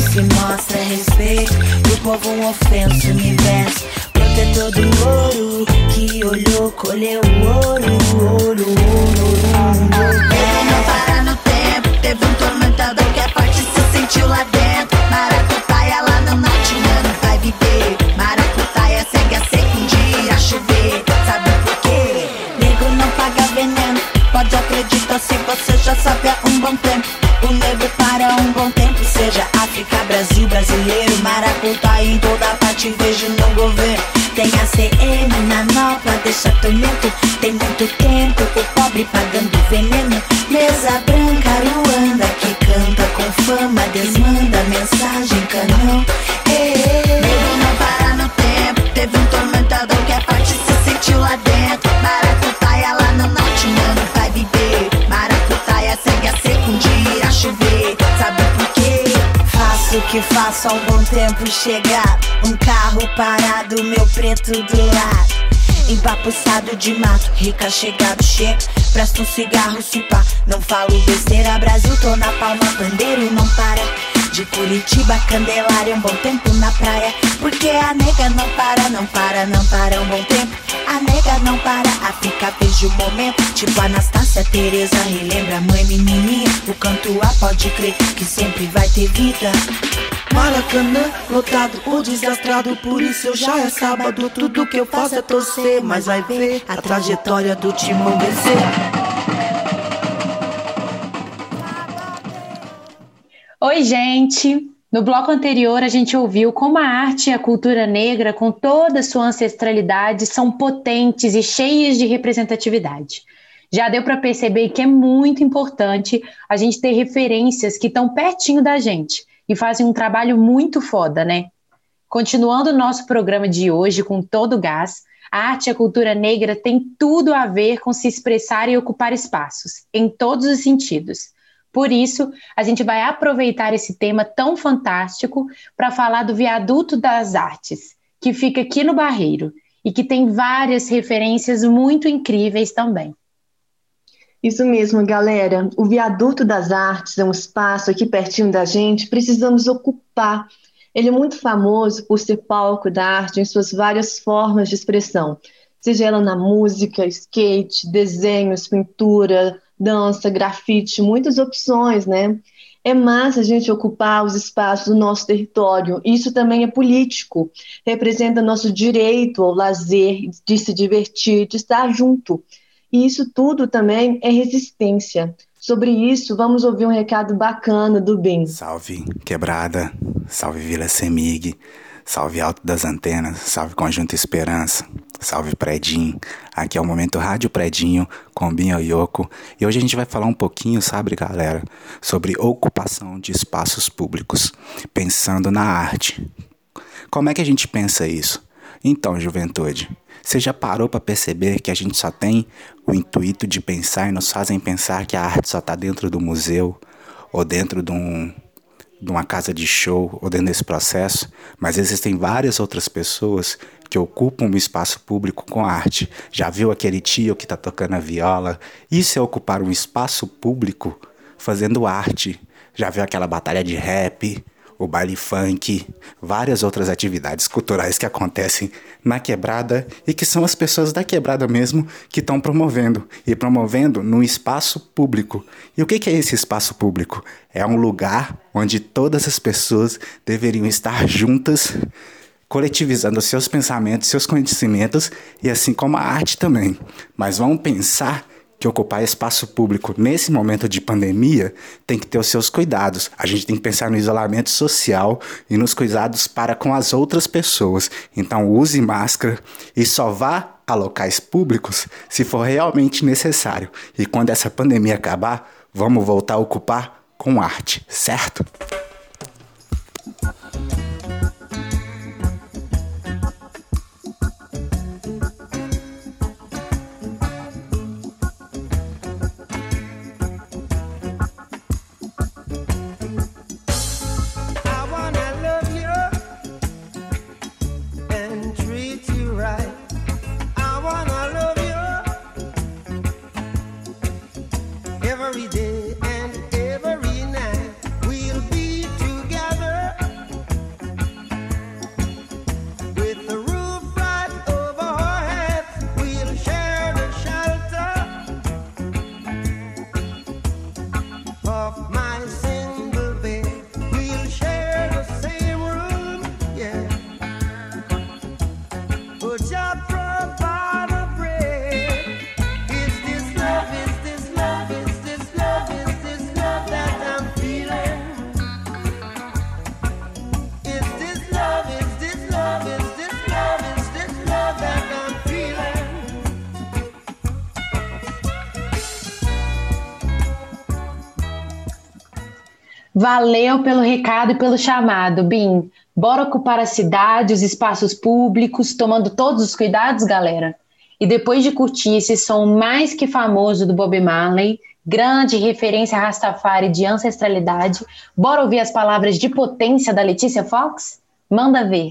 se mostra respeito. Do o povo um ofenso universo. Protetor do ouro, que olhou, colheu ouro, ouro, ouro, ouro. Ele não para no tempo, teve um tormentador que é forte se sentiu lá dentro. Maracutaia lá no norte, não vai viver. Maracutaia segue a seca um dia a chover. Sabe por quê? Nego não paga veneno, pode acreditar se você já sabe há um bom tempo. O nego para um bom tempo, seja África, Brasil, brasileiro Maracutá em toda parte vejo no governo. Tem a CM na nova, deixa tormento Tem muito tempo, o pobre pagando veneno. Mesa branca chegar. Um carro parado, meu preto do lado. Empapuçado de mato, rica chegado, chega. Presta um cigarro, se pá. Não falo besteira, Brasil, tô na palma, bandeiro não para. De Curitiba, Candelária, um bom tempo na praia. Porque a nega não para, não para, não para um bom tempo. Fica vejo o momento. Tipo Anastácia, Tereza, relembra mãe menininha. O canto A pode crer que sempre vai ter vida. Maracanã, lotado ou desastrado, por isso eu já é sábado. Tudo que eu faço é torcer, mas vai ver a trajetória do timão vencer. Oi, gente! No bloco anterior, a gente ouviu como a arte e a cultura negra, com toda sua ancestralidade, são potentes e cheias de representatividade. Já deu para perceber que é muito importante a gente ter referências que estão pertinho da gente e fazem um trabalho muito foda, né? Continuando o nosso programa de hoje com todo o gás, a arte e a cultura negra tem tudo a ver com se expressar e ocupar espaços, em todos os sentidos. Por isso, a gente vai aproveitar esse tema tão fantástico para falar do Viaduto das Artes, que fica aqui no Barreiro e que tem várias referências muito incríveis também. Isso mesmo, galera. O Viaduto das Artes é um espaço aqui pertinho da gente, precisamos ocupar. Ele é muito famoso por ser palco da arte em suas várias formas de expressão, seja ela na música, skate, desenhos, pintura, dança, grafite, muitas opções, né? É massa a gente ocupar os espaços do nosso território. Isso também é político. Representa nosso direito ao lazer, de se divertir, de estar junto. E isso tudo também é resistência. Sobre isso, vamos ouvir um recado bacana do Bem. Salve Quebrada, salve Vila Semig, salve Alto das Antenas, salve Conjunto Esperança, salve Predinho. Aqui é o Momento Rádio Predinho com Binho Yoko. E hoje a gente vai falar um pouquinho, sabe, galera, sobre ocupação de espaços públicos, pensando na arte. Como é que a gente pensa isso? Então, juventude, você já parou para perceber que a gente só tem o intuito de pensar e nos fazem pensar que a arte só está dentro do museu ou dentro de, um, de uma casa de show ou dentro desse processo? Mas existem várias outras pessoas que ocupam o espaço público com arte. Já viu aquele tio que está tocando a viola? Isso é ocupar um espaço público fazendo arte. Já viu aquela batalha de rap? O baile funk, várias outras atividades culturais que acontecem na quebrada e que são as pessoas da quebrada mesmo que estão promovendo e promovendo no espaço público. E o que é esse espaço público? É um lugar onde todas as pessoas deveriam estar juntas coletivizando seus pensamentos, seus conhecimentos e assim como a arte também. Mas vamos pensar que ocupar espaço público nesse momento de pandemia tem que ter os seus cuidados. A gente tem que pensar no isolamento social e nos cuidados para com as outras pessoas. Então, use máscara e só vá a locais públicos se for realmente necessário. E quando essa pandemia acabar, vamos voltar a ocupar com arte, certo? every day and every night we'll be together. With the roof right over our heads we'll share the shelter of my single bed. We'll share the same room yeah. Put your Valeu pelo recado e pelo chamado, Bim. Bora ocupar a cidade, os espaços públicos, tomando todos os cuidados, galera? E depois de curtir esse som mais que famoso do Bob Marley, grande referência Rastafari de ancestralidade, bora ouvir as palavras de potência da Letícia Fox? Manda ver.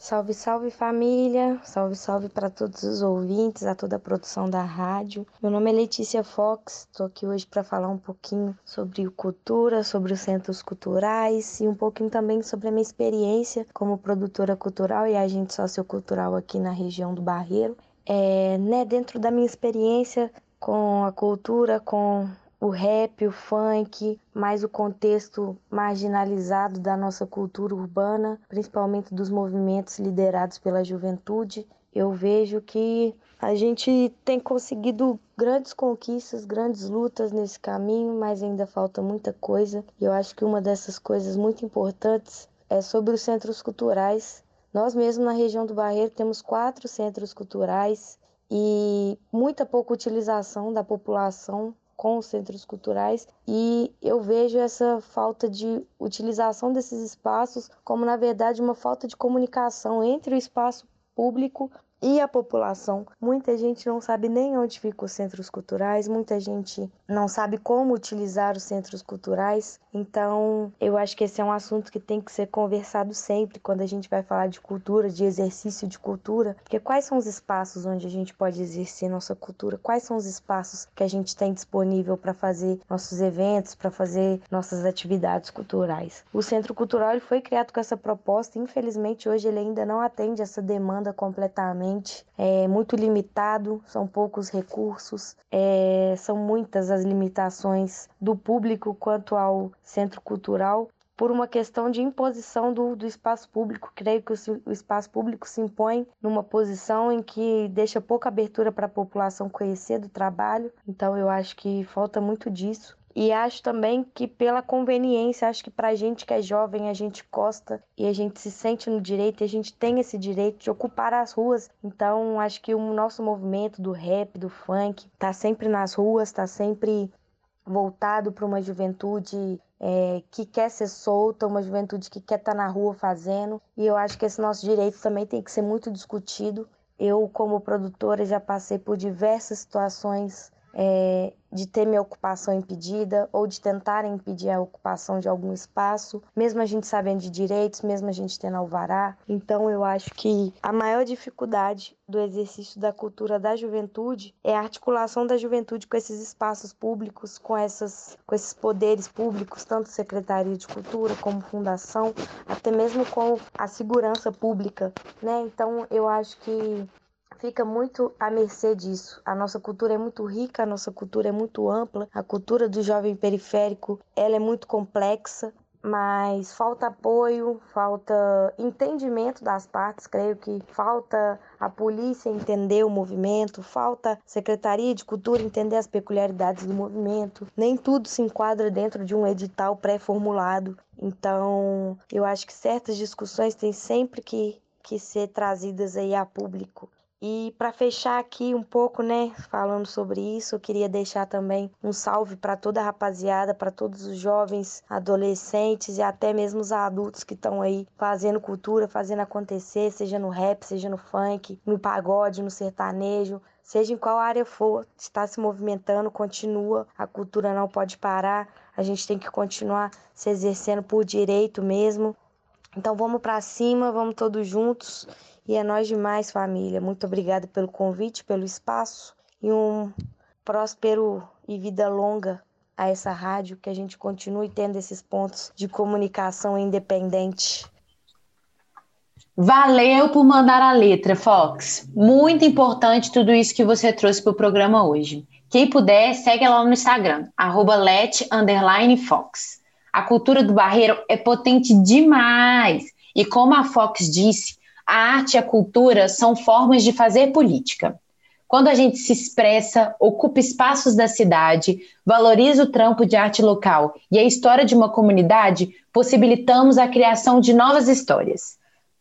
Salve, salve família! Salve, salve para todos os ouvintes, a toda a produção da rádio. Meu nome é Letícia Fox, estou aqui hoje para falar um pouquinho sobre cultura, sobre os centros culturais e um pouquinho também sobre a minha experiência como produtora cultural e agente sociocultural aqui na região do Barreiro. É, né, dentro da minha experiência com a cultura, com o rap, o funk, mais o contexto marginalizado da nossa cultura urbana, principalmente dos movimentos liderados pela juventude, eu vejo que a gente tem conseguido grandes conquistas, grandes lutas nesse caminho, mas ainda falta muita coisa. E eu acho que uma dessas coisas muito importantes é sobre os centros culturais. Nós mesmos na região do Barreiro temos quatro centros culturais e muita pouca utilização da população com os centros culturais e eu vejo essa falta de utilização desses espaços como, na verdade, uma falta de comunicação entre o espaço público e a população. Muita gente não sabe nem onde ficam os centros culturais, muita gente não sabe como utilizar os centros culturais. Então, eu acho que esse é um assunto que tem que ser conversado sempre quando a gente vai falar de cultura, de exercício de cultura, porque quais são os espaços onde a gente pode exercer nossa cultura? Quais são os espaços que a gente tem disponível para fazer nossos eventos, para fazer nossas atividades culturais? O Centro Cultural ele foi criado com essa proposta, infelizmente hoje ele ainda não atende essa demanda completamente é muito limitado, são poucos recursos, é, são muitas as limitações do público quanto ao centro cultural por uma questão de imposição do, do espaço público. Creio que o, o, espaço público se impõe numa posição em que deixa pouca abertura para a população conhecer do trabalho, então eu acho que falta muito disso. E acho também que pela conveniência, acho que pra gente que é jovem, a gente gosta e a gente se sente no direito, e a gente tem esse direito de ocupar as ruas. Então, acho que o nosso movimento do rap, do funk, tá sempre nas ruas, tá sempre voltado para uma juventude é, que quer ser solta, uma juventude que quer estar tá na rua fazendo. E eu acho que esse nosso direito também tem que ser muito discutido. Eu, como produtora, já passei por diversas situações é, de ter minha ocupação impedida ou de tentar impedir a ocupação de algum espaço, mesmo a gente sabendo de direitos, mesmo a gente tendo alvará. Então eu acho que a maior dificuldade do exercício da cultura da juventude é a articulação da juventude com esses espaços públicos, com essas com esses poderes públicos, tanto Secretaria de Cultura como Fundação, até mesmo com a segurança pública, né? Então eu acho que fica muito à mercê disso. A nossa cultura é muito rica, a nossa cultura é muito ampla, a cultura do jovem periférico ela é muito complexa, mas falta apoio, falta entendimento das partes, creio que falta a polícia entender o movimento, falta a Secretaria de Cultura entender as peculiaridades do movimento. Nem tudo se enquadra dentro de um edital pré-formulado. Então, eu acho que certas discussões têm sempre que, que ser trazidas aí a público. E para fechar aqui um pouco, né, falando sobre isso, eu queria deixar também um salve para toda a rapaziada, para todos os jovens, adolescentes e até mesmo os adultos que estão aí fazendo cultura, fazendo acontecer, seja no rap, seja no funk, no pagode, no sertanejo, seja em qual área for, está se movimentando, continua, a cultura não pode parar, a gente tem que continuar se exercendo por direito mesmo. Então vamos para cima, vamos todos juntos e é nós demais, família. Muito obrigada pelo convite, pelo espaço e um próspero e vida longa a essa rádio, que a gente continue tendo esses pontos de comunicação independente. Valeu por mandar a letra, Fox. Muito importante tudo isso que você trouxe para o programa hoje. Quem puder, segue lá no Instagram, let_fox. A cultura do Barreiro é potente demais. E como a Fox disse, a arte e a cultura são formas de fazer política. Quando a gente se expressa, ocupa espaços da cidade, valoriza o trampo de arte local e a história de uma comunidade, possibilitamos a criação de novas histórias.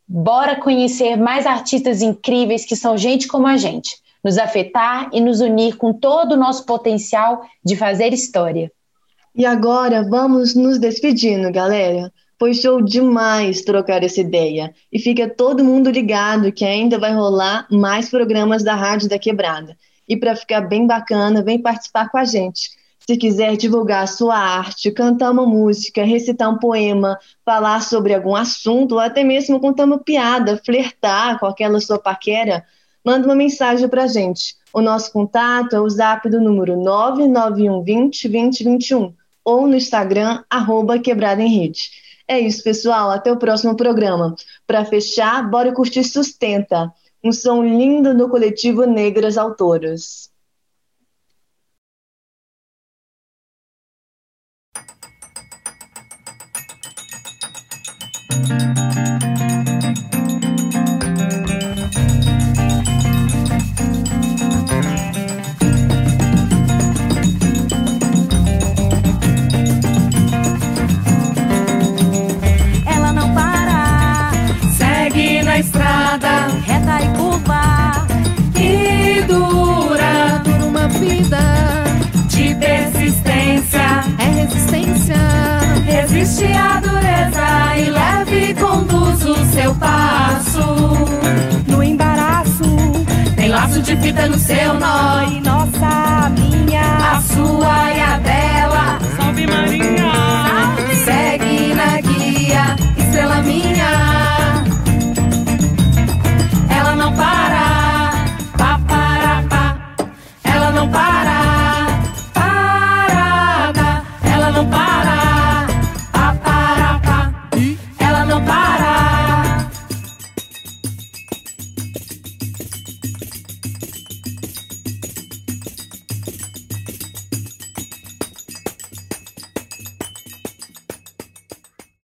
Bora conhecer mais artistas incríveis que são gente como a gente, nos afetar e nos unir com todo o nosso potencial de fazer história. E agora vamos nos despedindo, galera. Foi show demais trocar essa ideia. E fica todo mundo ligado que ainda vai rolar mais programas da Rádio da Quebrada. E para ficar bem bacana, vem participar com a gente. Se quiser divulgar sua arte, cantar uma música, recitar um poema, falar sobre algum assunto, ou até mesmo contar uma piada, flertar com aquela sua paquera, manda uma mensagem para a gente. O nosso contato é o zap do número 99120 2021 ou no Instagram, arroba Quebrada em Rede. É isso, pessoal. Até o próximo programa. Para fechar, bora curtir Sustenta, um som lindo do coletivo Negras Autoras. resistência, é resistência. Resiste à dureza e leve e conduz o seu passo. No embaraço, tem laço de fita no seu nó. E nossa, minha, a sua e